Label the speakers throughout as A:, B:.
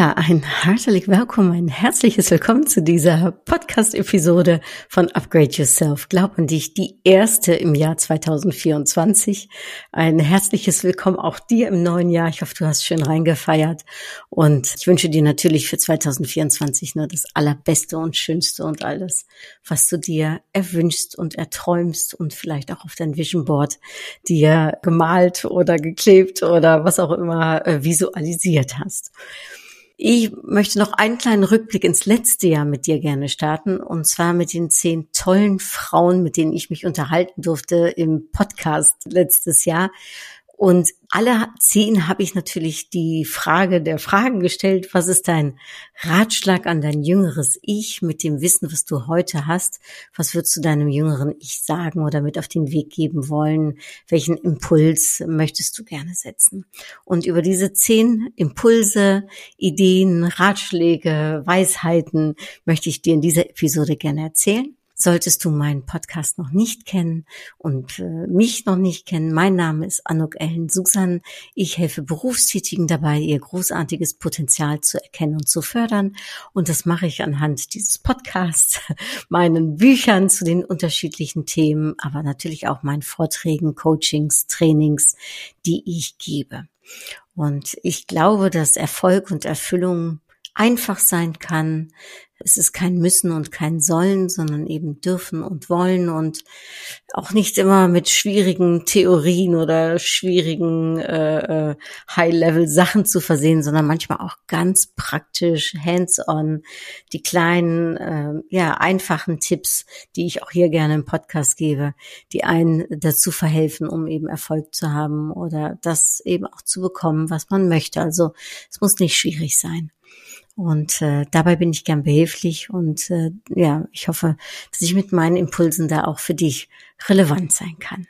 A: Ja, ein herzlich willkommen, ein herzliches Willkommen zu dieser Podcast-Episode von Upgrade Yourself. Glaub an dich, die erste im Jahr 2024. Ein herzliches Willkommen auch dir im neuen Jahr. Ich hoffe, du hast schön reingefeiert und ich wünsche dir natürlich für 2024 nur das Allerbeste und Schönste und alles, was du dir erwünschst und erträumst und vielleicht auch auf dein Vision Board dir gemalt oder geklebt oder was auch immer äh, visualisiert hast. Ich möchte noch einen kleinen Rückblick ins letzte Jahr mit dir gerne starten, und zwar mit den zehn tollen Frauen, mit denen ich mich unterhalten durfte im Podcast letztes Jahr. Und alle zehn habe ich natürlich die Frage der Fragen gestellt. Was ist dein Ratschlag an dein jüngeres Ich mit dem Wissen, was du heute hast? Was würdest du deinem jüngeren Ich sagen oder mit auf den Weg geben wollen? Welchen Impuls möchtest du gerne setzen? Und über diese zehn Impulse, Ideen, Ratschläge, Weisheiten möchte ich dir in dieser Episode gerne erzählen. Solltest du meinen Podcast noch nicht kennen und äh, mich noch nicht kennen, mein Name ist Anuk Ellen Susan. Ich helfe Berufstätigen dabei, ihr großartiges Potenzial zu erkennen und zu fördern. Und das mache ich anhand dieses Podcasts, meinen Büchern zu den unterschiedlichen Themen, aber natürlich auch meinen Vorträgen, Coachings, Trainings, die ich gebe. Und ich glaube, dass Erfolg und Erfüllung einfach sein kann, es ist kein Müssen und kein Sollen, sondern eben dürfen und wollen und auch nicht immer mit schwierigen Theorien oder schwierigen äh, äh, High-Level-Sachen zu versehen, sondern manchmal auch ganz praktisch, hands-on, die kleinen, äh, ja, einfachen Tipps, die ich auch hier gerne im Podcast gebe, die einen dazu verhelfen, um eben Erfolg zu haben oder das eben auch zu bekommen, was man möchte. Also es muss nicht schwierig sein. Und äh, dabei bin ich gern behilflich und äh, ja, ich hoffe, dass ich mit meinen Impulsen da auch für dich relevant sein kann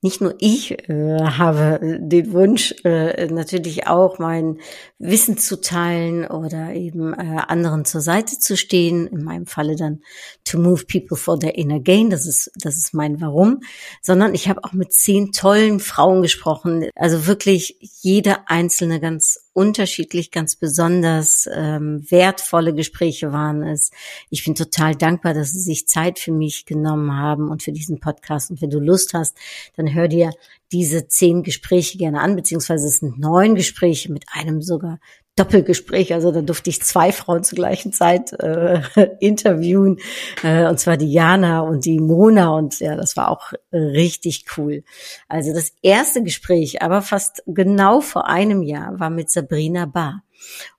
A: nicht nur ich äh, habe den Wunsch, äh, natürlich auch mein Wissen zu teilen oder eben äh, anderen zur Seite zu stehen. In meinem Falle dann to move people for their inner gain. Das ist, das ist mein Warum. Sondern ich habe auch mit zehn tollen Frauen gesprochen. Also wirklich jede einzelne ganz unterschiedlich, ganz besonders ähm, wertvolle Gespräche waren es. Ich bin total dankbar, dass Sie sich Zeit für mich genommen haben und für diesen Podcast. Und wenn du Lust hast, dann hör dir diese zehn Gespräche gerne an, beziehungsweise es sind neun Gespräche mit einem sogar Doppelgespräch. Also da durfte ich zwei Frauen zur gleichen Zeit äh, interviewen, äh, und zwar die Jana und die Mona. Und ja, das war auch richtig cool. Also das erste Gespräch, aber fast genau vor einem Jahr, war mit Sabrina Bar.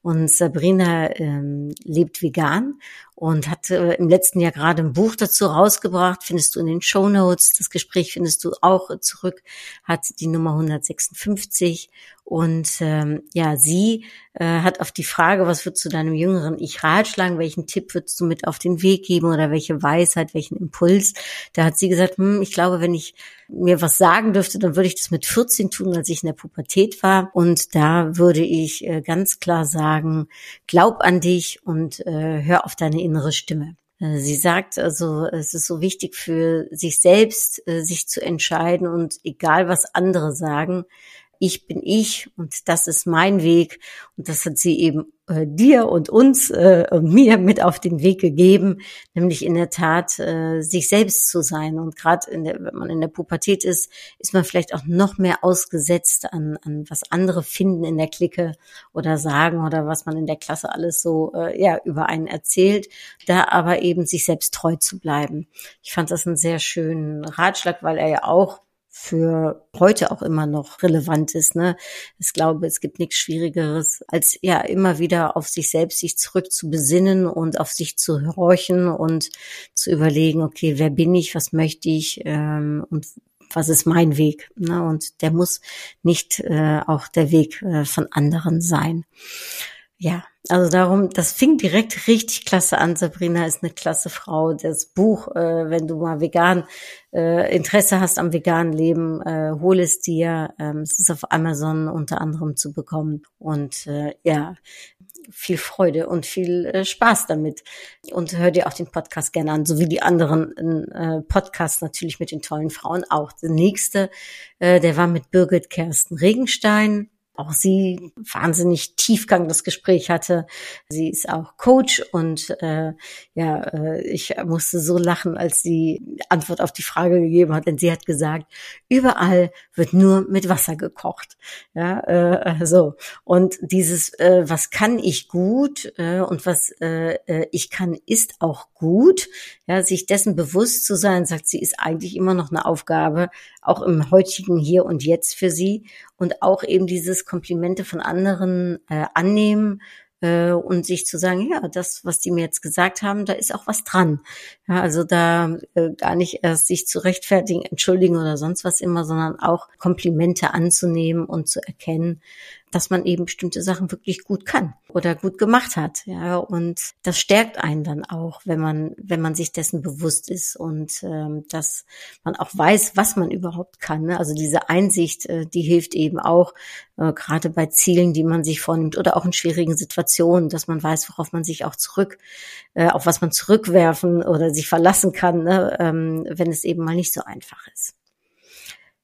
A: Und Sabrina ähm, lebt vegan und hat im letzten Jahr gerade ein Buch dazu rausgebracht, findest du in den Show Notes. Das Gespräch findest du auch zurück, hat die Nummer 156 und ähm, ja, sie äh, hat auf die Frage, was würdest du deinem jüngeren Ich ratschlagen, welchen Tipp würdest du mit auf den Weg geben oder welche Weisheit, welchen Impuls, da hat sie gesagt, hm, ich glaube, wenn ich mir was sagen dürfte, dann würde ich das mit 14 tun, als ich in der Pubertät war. Und da würde ich äh, ganz klar sagen, glaub an dich und äh, hör auf deine innere Stimme. Äh, sie sagt also, es ist so wichtig für sich selbst, äh, sich zu entscheiden und egal was andere sagen, ich bin ich und das ist mein Weg. Und das hat sie eben äh, dir und uns äh, und mir mit auf den Weg gegeben, nämlich in der Tat äh, sich selbst zu sein. Und gerade wenn man in der Pubertät ist, ist man vielleicht auch noch mehr ausgesetzt an, an was andere finden in der Clique oder sagen oder was man in der Klasse alles so äh, ja über einen erzählt. Da aber eben sich selbst treu zu bleiben. Ich fand das einen sehr schönen Ratschlag, weil er ja auch für heute auch immer noch relevant ist. Ne? Ich glaube, es gibt nichts Schwierigeres, als ja immer wieder auf sich selbst sich zurück zu besinnen und auf sich zu horchen und zu überlegen, okay, wer bin ich, was möchte ich ähm, und was ist mein Weg? Ne? Und der muss nicht äh, auch der Weg äh, von anderen sein. ja, also darum, das fing direkt richtig klasse an. Sabrina ist eine klasse Frau. Das Buch, äh, wenn du mal vegan äh, Interesse hast am veganen Leben, äh, hol es dir. Ähm, es ist auf Amazon unter anderem zu bekommen. Und äh, ja, viel Freude und viel äh, Spaß damit. Und hör dir auch den Podcast gerne an, so wie die anderen äh, Podcasts natürlich mit den tollen Frauen auch. Der nächste, äh, der war mit Birgit Kersten Regenstein auch sie wahnsinnig Tiefgang das Gespräch hatte. Sie ist auch Coach und äh, ja, äh, ich musste so lachen, als sie Antwort auf die Frage gegeben hat, denn sie hat gesagt, überall wird nur mit Wasser gekocht. Ja, äh, so und dieses, äh, was kann ich gut äh, und was äh, äh ich kann, ist auch gut. Ja, sich dessen bewusst zu sein, sagt sie, ist eigentlich immer noch eine Aufgabe, auch im heutigen Hier und Jetzt für sie und auch eben dieses Komplimente von anderen äh, annehmen äh, und sich zu sagen, ja, das, was die mir jetzt gesagt haben, da ist auch was dran. Ja, also da äh, gar nicht erst sich zu rechtfertigen, entschuldigen oder sonst was immer, sondern auch Komplimente anzunehmen und zu erkennen, dass man eben bestimmte Sachen wirklich gut kann oder gut gemacht hat. Ja, und das stärkt einen dann auch, wenn man, wenn man sich dessen bewusst ist und ähm, dass man auch weiß, was man überhaupt kann. Ne? Also diese Einsicht, äh, die hilft eben auch, äh, gerade bei Zielen, die man sich vornimmt oder auch in schwierigen Situationen, dass man weiß, worauf man sich auch zurück, äh, auf was man zurückwerfen oder sich verlassen kann, ne? ähm, wenn es eben mal nicht so einfach ist.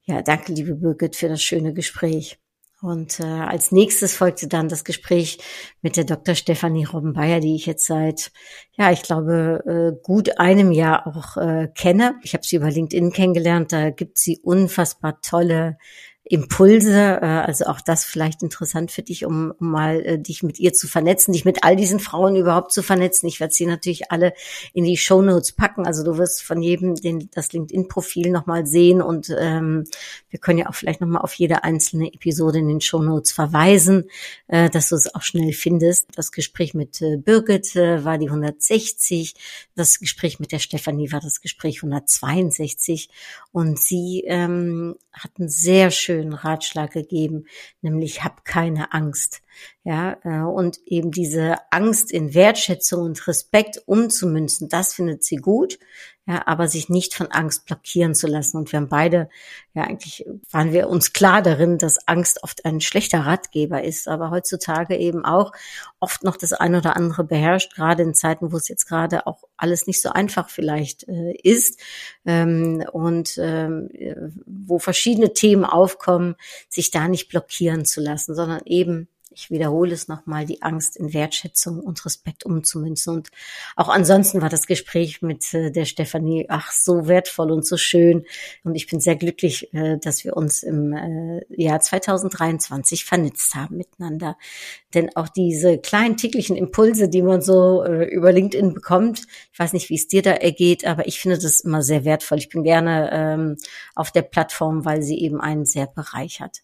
A: Ja, danke, liebe Birgit, für das schöne Gespräch. Und äh, als nächstes folgte dann das Gespräch mit der Dr. Stefanie Robbenbayer, die ich jetzt seit, ja, ich glaube, äh, gut einem Jahr auch äh, kenne. Ich habe sie über LinkedIn kennengelernt. Da gibt sie unfassbar tolle Impulse. Äh, also auch das vielleicht interessant für dich, um, mal äh, dich mit ihr zu vernetzen, dich mit all diesen Frauen überhaupt zu vernetzen. Ich werde sie natürlich alle in die Show Notes packen. Also du wirst von jedem den, das LinkedIn-Profil nochmal sehen und ähm, wir können ja auch vielleicht nochmal auf jede einzelne Episode in den Show Notes verweisen, äh, dass du es auch schnell findest. Das Gespräch mit äh, Birgit äh, war die 160, das Gespräch mit der Stefanie war das Gespräch 162 und sie ähm, hatten sehr schön schönen Ratschlag gegeben, nämlich hab keine Angst. Ja, äh, und eben diese Angst in Wertschätzung und Respekt umzumünzen, das findet sie gut. Ja, aber sich nicht von Angst blockieren zu lassen. Und wir haben beide, ja, eigentlich waren wir uns klar darin, dass Angst oft ein schlechter Ratgeber ist, aber heutzutage eben auch oft noch das eine oder andere beherrscht, gerade in Zeiten, wo es jetzt gerade auch alles nicht so einfach vielleicht äh, ist ähm, und ähm, wo verschiedene Themen aufkommen, sich da nicht blockieren zu lassen, sondern eben ich wiederhole es nochmal, die Angst in Wertschätzung und Respekt umzumünzen. Und auch ansonsten war das Gespräch mit äh, der Stefanie, ach, so wertvoll und so schön. Und ich bin sehr glücklich, äh, dass wir uns im äh, Jahr 2023 vernetzt haben miteinander. Denn auch diese kleinen täglichen Impulse, die man so über LinkedIn bekommt, ich weiß nicht, wie es dir da ergeht, aber ich finde das immer sehr wertvoll. Ich bin gerne ähm, auf der Plattform, weil sie eben einen sehr bereichert.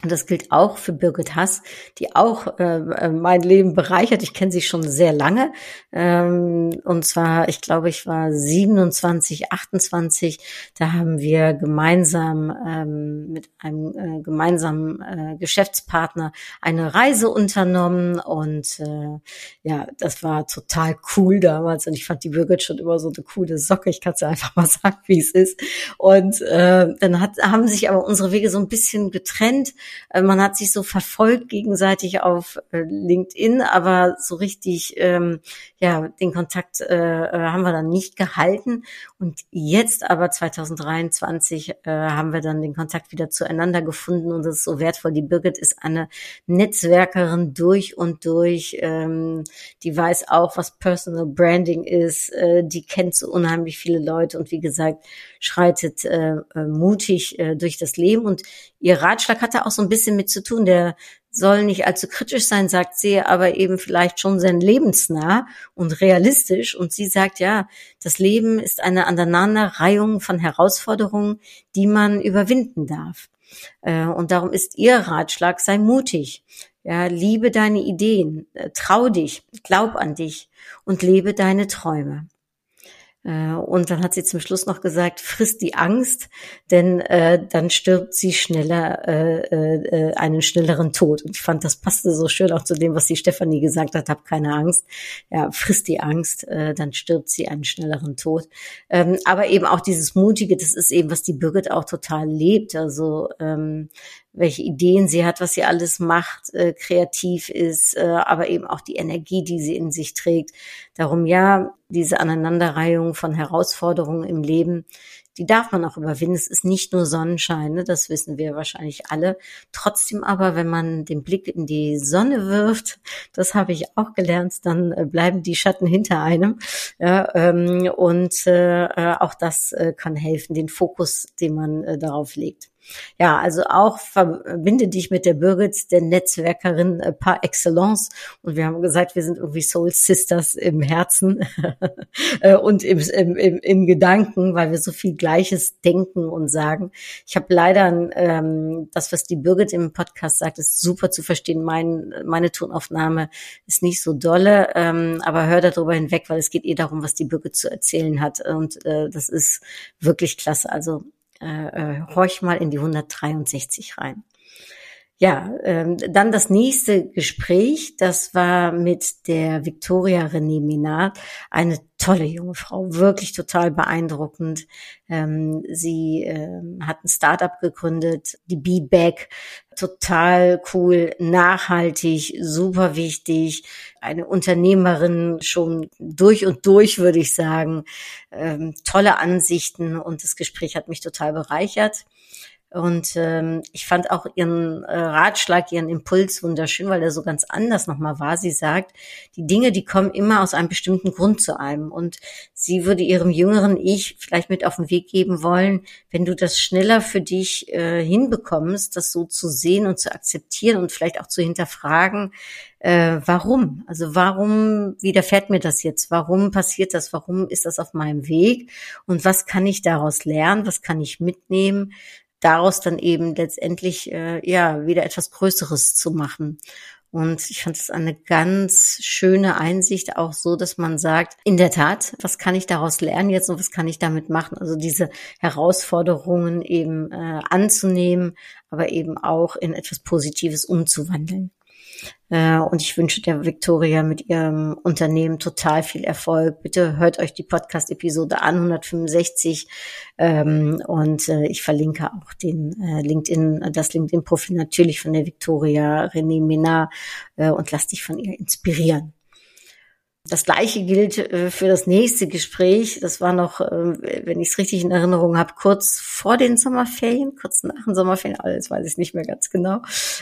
A: Und das gilt auch für Birgit Hass, die auch äh, äh, mein Leben bereichert. Ich kenne sie schon sehr lange. Ähm, und zwar, ich glaube, ich war 27, 28. Da haben wir gemeinsam ähm, mit einem äh, gemeinsamen äh, Geschäftspartner eine Reise unternommen. Und äh, ja, das war total cool damals. Und ich fand die Birgit schon immer so eine coole Socke. Ich kann es einfach mal sagen, wie es ist. Und äh, dann hat, haben sich aber unsere Wege so ein bisschen getrennt. Äh, man hat sich so verfolgt gegenseitig auf äh, LinkedIn, aber so richtig, ähm, ja, den Kontakt äh, äh, haben wir dann nicht gehalten. Und jetzt aber 2023 äh, haben wir dann den Kontakt wieder zueinander gefunden und das ist so wertvoll. Die Birgit ist eine Netzwerkerin durch und durch. Ähm, die weiß auch, was Personal Branding ist. Äh, die kennt so unheimlich viele Leute und wie gesagt, schreitet äh, mutig äh, durch das Leben. Und ihr Ratschlag hatte auch so ein bisschen mit zu tun. Der soll nicht allzu kritisch sein, sagt sie, aber eben vielleicht schon sehr lebensnah und realistisch. Und sie sagt, ja, das Leben ist eine Aneinanderreihung von Herausforderungen, die man überwinden darf. Äh, und darum ist ihr Ratschlag, sei mutig. Ja, liebe deine Ideen, äh, trau dich, glaub an dich und lebe deine Träume. Äh, und dann hat sie zum Schluss noch gesagt, frisst die Angst, denn äh, dann stirbt sie schneller, äh, äh, einen schnelleren Tod. Und ich fand, das passte so schön auch zu dem, was die Stefanie gesagt hat, hab keine Angst. Ja, frisst die Angst, äh, dann stirbt sie einen schnelleren Tod. Ähm, aber eben auch dieses Mutige, das ist eben, was die Birgit auch total lebt. Also ähm, welche Ideen sie hat, was sie alles macht, äh, kreativ ist, äh, aber eben auch die Energie, die sie in sich trägt. Darum ja, diese Aneinanderreihung von Herausforderungen im Leben, die darf man auch überwinden. Es ist nicht nur Sonnenschein, ne? das wissen wir wahrscheinlich alle. Trotzdem aber, wenn man den Blick in die Sonne wirft, das habe ich auch gelernt, dann äh, bleiben die Schatten hinter einem. Ja, ähm, und äh, äh auch das äh, kann helfen, den Fokus, den man äh, darauf legt. Ja, also auch verbinde dich mit der Birgit, der Netzwerkerin äh, par excellence. Und wir haben gesagt, wir sind irgendwie Soul Sisters im Herzen äh, und im, im, im, im Gedanken, weil wir so viel Gleiches denken und sagen. Ich habe leider ähm, das, was die Birgit im Podcast sagt, ist super zu verstehen. Mein, meine Tonaufnahme ist nicht so dolle, ähm, aber hör darüber hinweg, weil es geht eh darum, was die Birgit zu erzählen hat. Und äh, das ist wirklich klasse. Also äh, horch mal in die 163 rein. Ja, ähm, dann das nächste Gespräch, das war mit der Victoria René Minard, eine tolle junge Frau, wirklich total beeindruckend. Ähm, sie ähm, hat ein Startup gegründet, die B-Bag, total cool, nachhaltig, super wichtig, eine Unternehmerin schon durch und durch, würde ich sagen, ähm, tolle Ansichten und das Gespräch hat mich total bereichert. Und ähm, ich fand auch ihren äh, Ratschlag, ihren Impuls wunderschön, weil er so ganz anders nochmal war. Sie sagt, die Dinge, die kommen immer aus einem bestimmten Grund zu einem. Und sie würde ihrem jüngeren Ich vielleicht mit auf den Weg geben wollen, wenn du das schneller für dich äh, hinbekommst, das so zu sehen und zu akzeptieren und vielleicht auch zu hinterfragen, äh, warum? Also warum widerfährt mir das jetzt? Warum passiert das? Warum ist das auf meinem Weg? Und was kann ich daraus lernen? Was kann ich mitnehmen? Daraus dann eben letztendlich äh, ja wieder etwas Größeres zu machen. Und ich fand es eine ganz schöne Einsicht, auch so, dass man sagt, in der Tat, was kann ich daraus lernen jetzt und was kann ich damit machen? Also diese Herausforderungen eben äh, anzunehmen, aber eben auch in etwas Positives umzuwandeln. Äh, und ich wünsche der Victoria mit ihrem Unternehmen total viel Erfolg. Bitte hört euch die Podcast-Episode an, 165. Ähm, und äh, ich verlinke auch den äh, LinkedIn, das LinkedIn-Profil natürlich von der Victoria René Menard und lass dich von ihr inspirieren. Das gleiche gilt äh, für das nächste Gespräch. Das war noch, äh, wenn ich es richtig in Erinnerung habe, kurz vor den Sommerferien, kurz nach den Sommerferien, alles weiß ich nicht mehr ganz genau.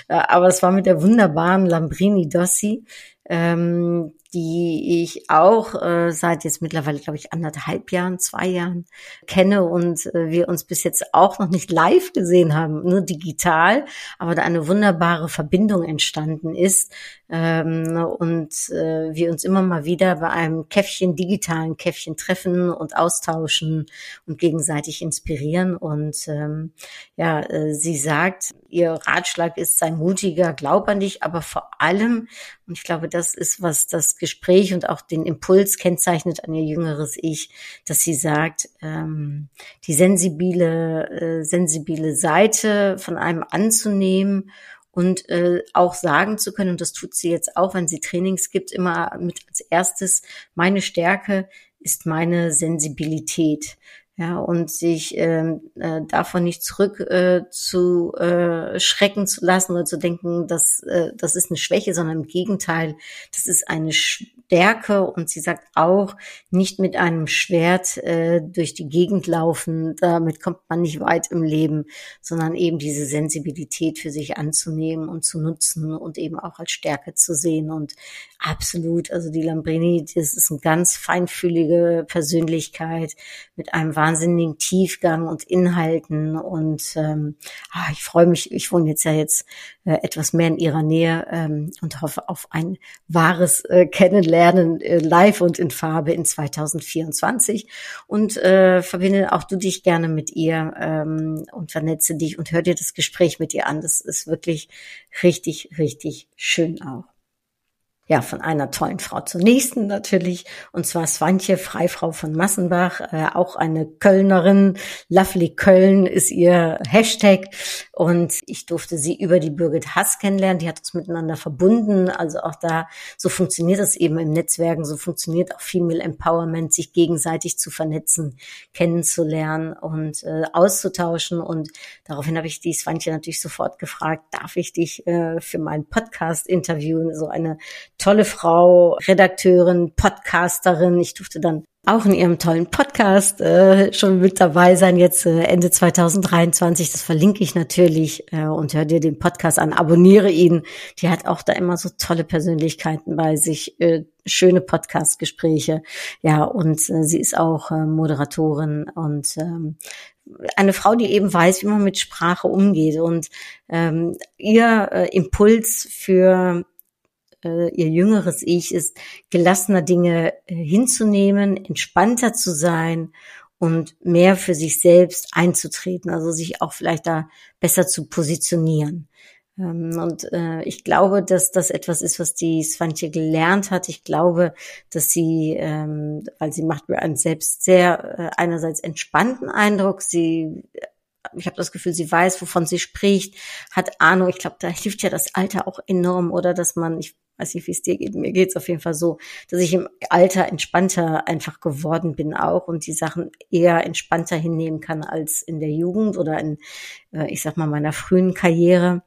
A: Äh, aber es war mit der wunderbaren Lambrini Dossi, ähm, die ich auch äh, seit jetzt mittlerweile, glaube ich, anderthalb Jahren, zwei Jahren kenne und äh, wir uns bis jetzt auch noch nicht live gesehen haben, nur digital, aber da eine wunderbare Verbindung entstanden ist ähm, und äh, wir uns immer mal wieder bei einem Käffchen, digitalen Käffchen treffen und austauschen und gegenseitig inspirieren. Und ähm, ja, äh, sie sagt, ihr Ratschlag ist, sei mutiger, glaub an dich, aber vor allem, und ich glaube, das ist, was das Gespräch und auch den Impuls kennzeichnet an ihr jüngeres Ich, dass sie sagt, ähm, die sensibile, äh, sensibile Seite von einem anzunehmen und äh, auch sagen zu können, und das tut sie jetzt auch, wenn sie Trainings gibt, immer mit als erstes, meine Stärke ist meine Sensibilität ja, und sich ähm, äh, davon nicht zurück äh, zu äh, schrecken zu lassen oder zu denken, dass äh, das ist eine Schwäche, sondern im Gegenteil, das ist eine Stärke und sie sagt auch, nicht mit einem Schwert äh, durch die Gegend laufen, damit kommt man nicht weit im Leben, sondern eben diese Sensibilität für sich anzunehmen und zu nutzen und eben auch als Stärke zu sehen. Und absolut, also die Lambrini, das ist eine ganz feinfühlige Persönlichkeit mit einem wahnsinnigen Tiefgang und Inhalten. Und ähm, ah, ich freue mich, ich wohne jetzt ja jetzt etwas mehr in ihrer Nähe ähm, und hoffe auf ein wahres äh, Kennenlernen äh, live und in Farbe in 2024 und äh, verbinde auch du dich gerne mit ihr ähm, und vernetze dich und hör dir das Gespräch mit ihr an. Das ist wirklich richtig, richtig schön auch. Ja, von einer tollen Frau zur nächsten natürlich. Und zwar Swantje, Freifrau von Massenbach, äh, auch eine Kölnerin. Lovely Köln ist ihr Hashtag. Und ich durfte sie über die Birgit Hass kennenlernen. Die hat uns miteinander verbunden. Also auch da, so funktioniert es eben im Netzwerken. So funktioniert auch Female Empowerment, sich gegenseitig zu vernetzen, kennenzulernen und äh, auszutauschen. Und daraufhin habe ich die Swantje natürlich sofort gefragt, darf ich dich äh, für meinen Podcast interviewen? So eine tolle Frau, Redakteurin, Podcasterin. Ich durfte dann auch in ihrem tollen Podcast äh, schon mit dabei sein, jetzt äh, Ende 2023. Das verlinke ich natürlich äh, und hör dir den Podcast an, abonniere ihn. Die hat auch da immer so tolle Persönlichkeiten bei sich, äh, schöne Podcast-Gespräche. Ja, und äh, sie ist auch äh, Moderatorin und ähm, eine Frau, die eben weiß, wie man mit Sprache umgeht. Und ähm, ihr äh, Impuls für äh, ihr jüngeres Ich ist, gelassener Dinge äh, hinzunehmen, entspannter zu sein und mehr für sich selbst einzutreten, also sich auch vielleicht da besser zu positionieren. Ähm, und äh, ich glaube, dass das etwas ist, was die Svantje gelernt hat. Ich glaube, dass sie, ähm, weil sie macht mir einen selbst sehr äh, einerseits entspannten Eindruck. Sie ich habe das Gefühl, sie weiß, wovon sie spricht, hat Ahnung. Ich glaube, da hilft ja das Alter auch enorm, oder dass man, ich weiß nicht, wie es dir geht. Mir geht es auf jeden Fall so, dass ich im Alter entspannter einfach geworden bin auch und die Sachen eher entspannter hinnehmen kann als in der Jugend oder in, äh, ich sag mal, meiner frühen Karriere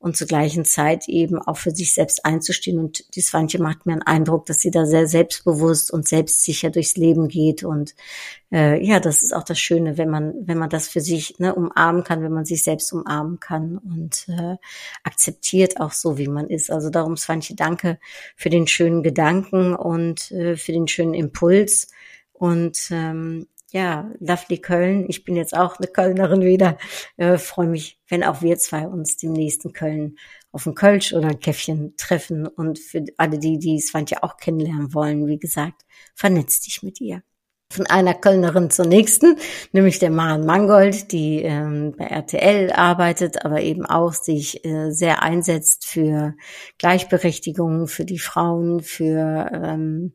A: und zur gleichen Zeit eben auch für sich selbst einzustehen. Und die Swantje macht mir einen Eindruck, dass sie da sehr selbstbewusst und selbstsicher durchs Leben geht. Und äh, ja, das ist auch das Schöne, wenn man, wenn man das für sich ne, umarmen kann, wenn man sich selbst umarmen kann und äh, akzeptiert auch so, wie man ist. Also darum, Swantje, danke für den schönen Gedanken und äh, für den schönen Impuls. Und ähm, ja, Lovely Köln. Ich bin jetzt auch eine Kölnerin wieder. Äh, Freue mich, wenn auch wir zwei uns dem nächsten Köln auf ein Kölsch oder ein Käffchen treffen. Und für alle die, die Svantje auch kennenlernen wollen, wie gesagt, vernetz dich mit ihr von einer Kölnerin zur nächsten, nämlich der Maren Mangold, die ähm, bei RTL arbeitet, aber eben auch sich äh, sehr einsetzt für Gleichberechtigung für die Frauen, für ähm,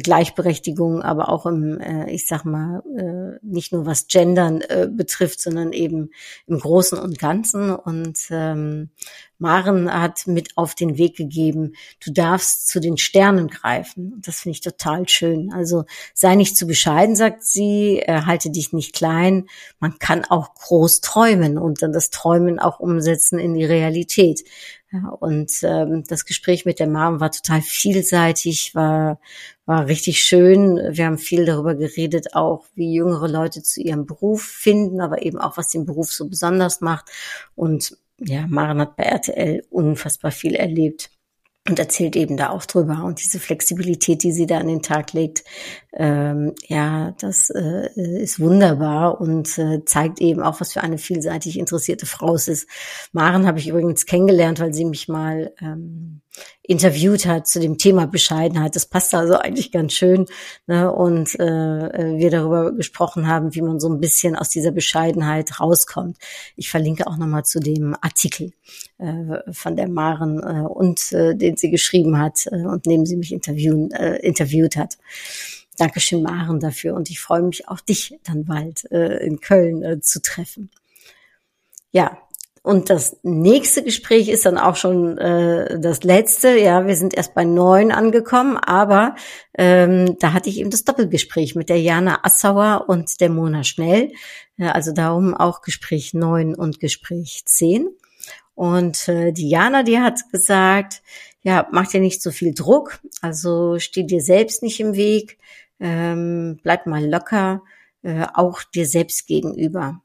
A: Gleichberechtigung, aber auch im, äh, ich sag mal, äh, nicht nur was Gendern äh, betrifft, sondern eben im Großen und Ganzen. Und ähm, Maren hat mit auf den Weg gegeben, du darfst zu den Sternen greifen. Das finde ich total schön. Also sei nicht zu bescheiden, sagt sie, äh, halte dich nicht klein. Man kann auch groß träumen und dann das Träumen auch umsetzen in die Realität. Ja, und ähm, das Gespräch mit der Mom war total vielseitig, war, war richtig schön. Wir haben viel darüber geredet, auch wie jüngere Leute zu ihrem Beruf finden, aber eben auch, was den Beruf so besonders macht. Und ja, Maren hat bei RTL unfassbar viel erlebt und erzählt eben da auch drüber. Und diese Flexibilität, die sie da an den Tag legt, ähm, ja, das äh, ist wunderbar und äh, zeigt eben auch, was für eine vielseitig interessierte Frau es ist. Maren habe ich übrigens kennengelernt, weil sie mich mal ähm, interviewt hat zu dem Thema Bescheidenheit. Das passt also eigentlich ganz schön. Ne? Und äh, wir darüber gesprochen haben, wie man so ein bisschen aus dieser Bescheidenheit rauskommt. Ich verlinke auch nochmal zu dem Artikel äh, von der Maren äh, und äh, den sie geschrieben hat äh, und neben sie mich interviewen, äh, interviewt hat. Dankeschön, Maren, dafür. Und ich freue mich auch dich dann bald äh, in Köln äh, zu treffen. Ja, und das nächste Gespräch ist dann auch schon äh, das letzte. Ja, wir sind erst bei neun angekommen, aber ähm, da hatte ich eben das Doppelgespräch mit der Jana Assauer und der Mona Schnell. Ja, also darum auch Gespräch neun und Gespräch zehn. Und äh, die Jana, die hat gesagt, ja, mach dir nicht so viel Druck, also steh dir selbst nicht im Weg, ähm, bleib mal locker, äh, auch dir selbst gegenüber.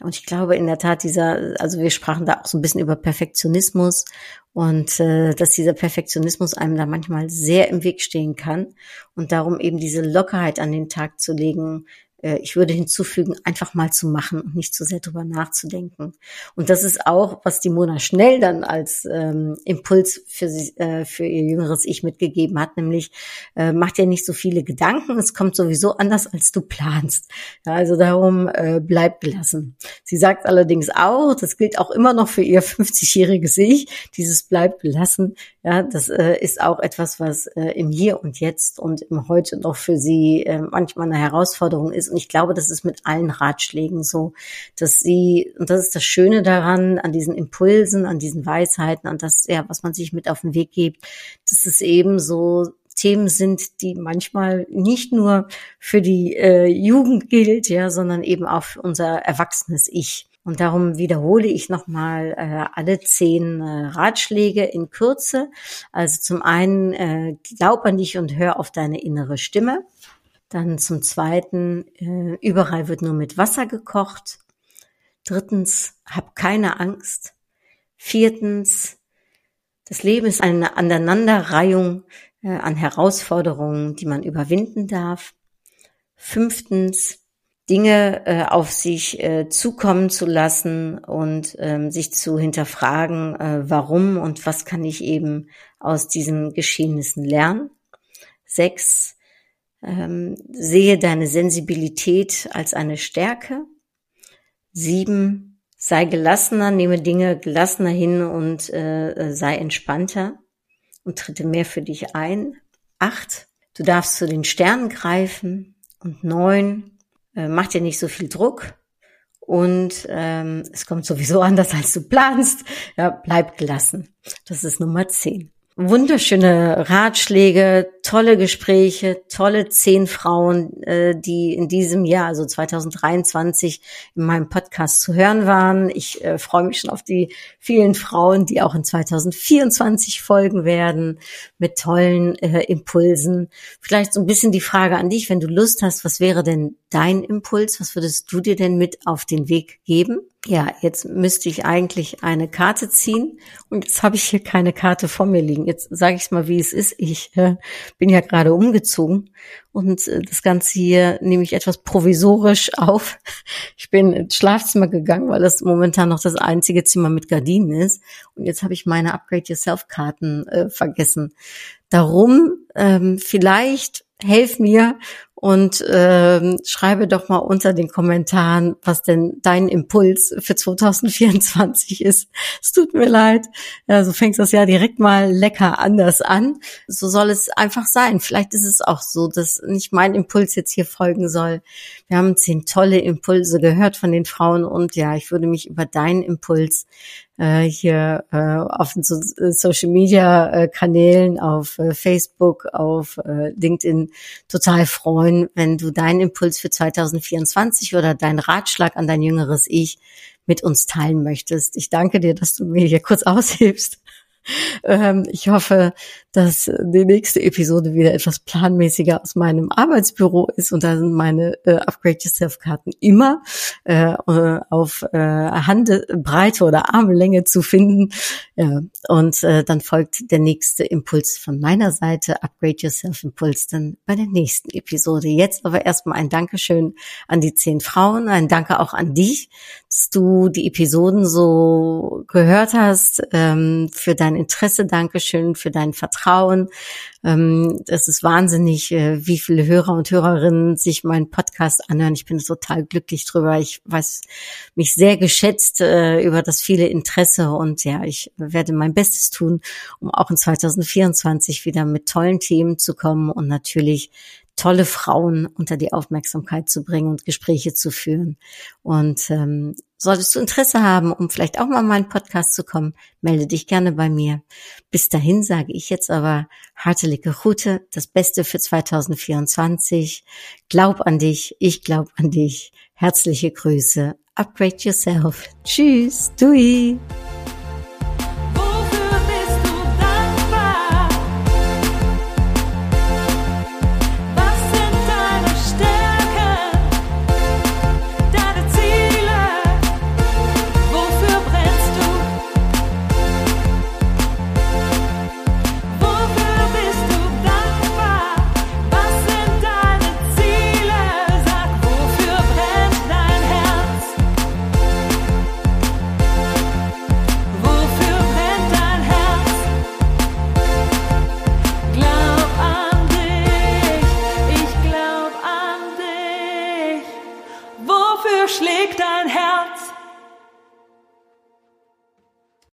A: Und ich glaube in der Tat dieser, also wir sprachen da auch so ein bisschen über Perfektionismus und äh, dass dieser Perfektionismus einem da manchmal sehr im Weg stehen kann und darum eben diese Lockerheit an den Tag zu legen, ich würde hinzufügen, einfach mal zu machen und nicht zu sehr drüber nachzudenken. Und das ist auch, was die Mona schnell dann als ähm, Impuls für, sie, äh, für ihr jüngeres Ich mitgegeben hat, nämlich äh, macht ja nicht so viele Gedanken, es kommt sowieso anders, als du planst. Ja, also darum äh, bleib gelassen. Sie sagt allerdings auch, das gilt auch immer noch für ihr 50-jähriges Ich, dieses bleib gelassen, ja, das äh, ist auch etwas, was äh, im Hier und Jetzt und im Heute noch für sie äh, manchmal eine Herausforderung ist. Und ich glaube, das ist mit allen Ratschlägen so, dass sie, und das ist das Schöne daran, an diesen Impulsen, an diesen Weisheiten, an das, ja, was man sich mit auf den Weg gibt, dass es eben so Themen sind, die manchmal nicht nur für die äh, Jugend gilt, ja, sondern eben auch für unser erwachsenes Ich. Und darum wiederhole ich nochmal äh, alle zehn äh, Ratschläge in Kürze. Also zum einen, äh, glaub an dich und hör auf deine innere Stimme. Dann zum zweiten, äh, überall wird nur mit Wasser gekocht. Drittens, hab keine Angst. Viertens, das Leben ist eine Aneinanderreihung äh, an Herausforderungen, die man überwinden darf. Fünftens, Dinge äh, auf sich äh, zukommen zu lassen und ähm, sich zu hinterfragen, äh, warum und was kann ich eben aus diesen Geschehnissen lernen. Sechs, ähm, sehe deine Sensibilität als eine Stärke. Sieben, sei gelassener, nehme Dinge gelassener hin und äh, sei entspannter und tritte mehr für dich ein. Acht, du darfst zu den Sternen greifen. Und neun, äh, mach dir nicht so viel Druck und ähm, es kommt sowieso anders, als du planst. Ja, bleib gelassen. Das ist Nummer 10 wunderschöne Ratschläge, tolle Gespräche, tolle zehn Frauen, äh, die in diesem Jahr, also 2023, in meinem Podcast zu hören waren. Ich äh, freue mich schon auf die vielen Frauen, die auch in 2024 folgen werden, mit tollen äh, Impulsen. Vielleicht so ein bisschen die Frage an dich, wenn du Lust hast, was wäre denn dein Impuls? Was würdest du dir denn mit auf den Weg geben? Ja, jetzt müsste ich eigentlich eine Karte ziehen und jetzt habe ich hier keine Karte vor mir liegen. Jetzt sage ich es mal, wie es ist. Ich äh, bin ja gerade umgezogen und äh, das Ganze hier nehme ich etwas provisorisch auf. Ich bin ins Schlafzimmer gegangen, weil das momentan noch das einzige Zimmer mit Gardinen ist und jetzt habe ich meine Upgrade Yourself Karten äh, vergessen. Darum ähm, vielleicht helf mir und ähm, schreibe doch mal unter den Kommentaren, was denn dein Impuls für 2024 ist. Es tut mir leid, ja, so fängt das ja direkt mal lecker anders an. So soll es einfach sein. Vielleicht ist es auch so, dass nicht mein Impuls jetzt hier folgen soll. Wir haben zehn tolle Impulse gehört von den Frauen und ja, ich würde mich über deinen Impuls äh, hier äh, auf den so äh, Social Media äh, Kanälen, auf äh, Facebook, auf äh, LinkedIn total freuen, wenn du deinen Impuls für 2024 oder deinen Ratschlag an dein jüngeres Ich mit uns teilen möchtest. Ich danke dir, dass du mir hier kurz aushilfst. Ähm, ich hoffe, dass die nächste Episode wieder etwas planmäßiger aus meinem Arbeitsbüro ist und da sind meine äh, Upgrade Yourself Karten immer äh, auf äh, Handbreite oder Armlänge zu finden. Ja, und äh, dann folgt der nächste Impuls von meiner Seite, Upgrade Yourself Impuls, dann bei der nächsten Episode. Jetzt aber erstmal ein Dankeschön an die zehn Frauen, ein Danke auch an dich, dass du die Episoden so gehört hast, ähm, für dein Interesse, Dankeschön, für dein Vertrauen. Ähm, das ist wahnsinnig, äh, wie viele Hörer und Hörerinnen sich meinen Podcast anhören. Ich bin total glücklich drüber. Ich weiß mich sehr geschätzt äh, über das viele Interesse und ja, ich werde mein Bestes tun, um auch in 2024 wieder mit tollen Themen zu kommen und natürlich tolle Frauen unter die Aufmerksamkeit zu bringen und Gespräche zu führen. Und ähm, solltest du Interesse haben, um vielleicht auch mal in meinen Podcast zu kommen, melde dich gerne bei mir. Bis dahin sage ich jetzt aber hartelige Gute, das Beste für 2024. Glaub an dich, ich glaub an dich. Herzliche Grüße. Upgrade yourself. Tschüss, Dui.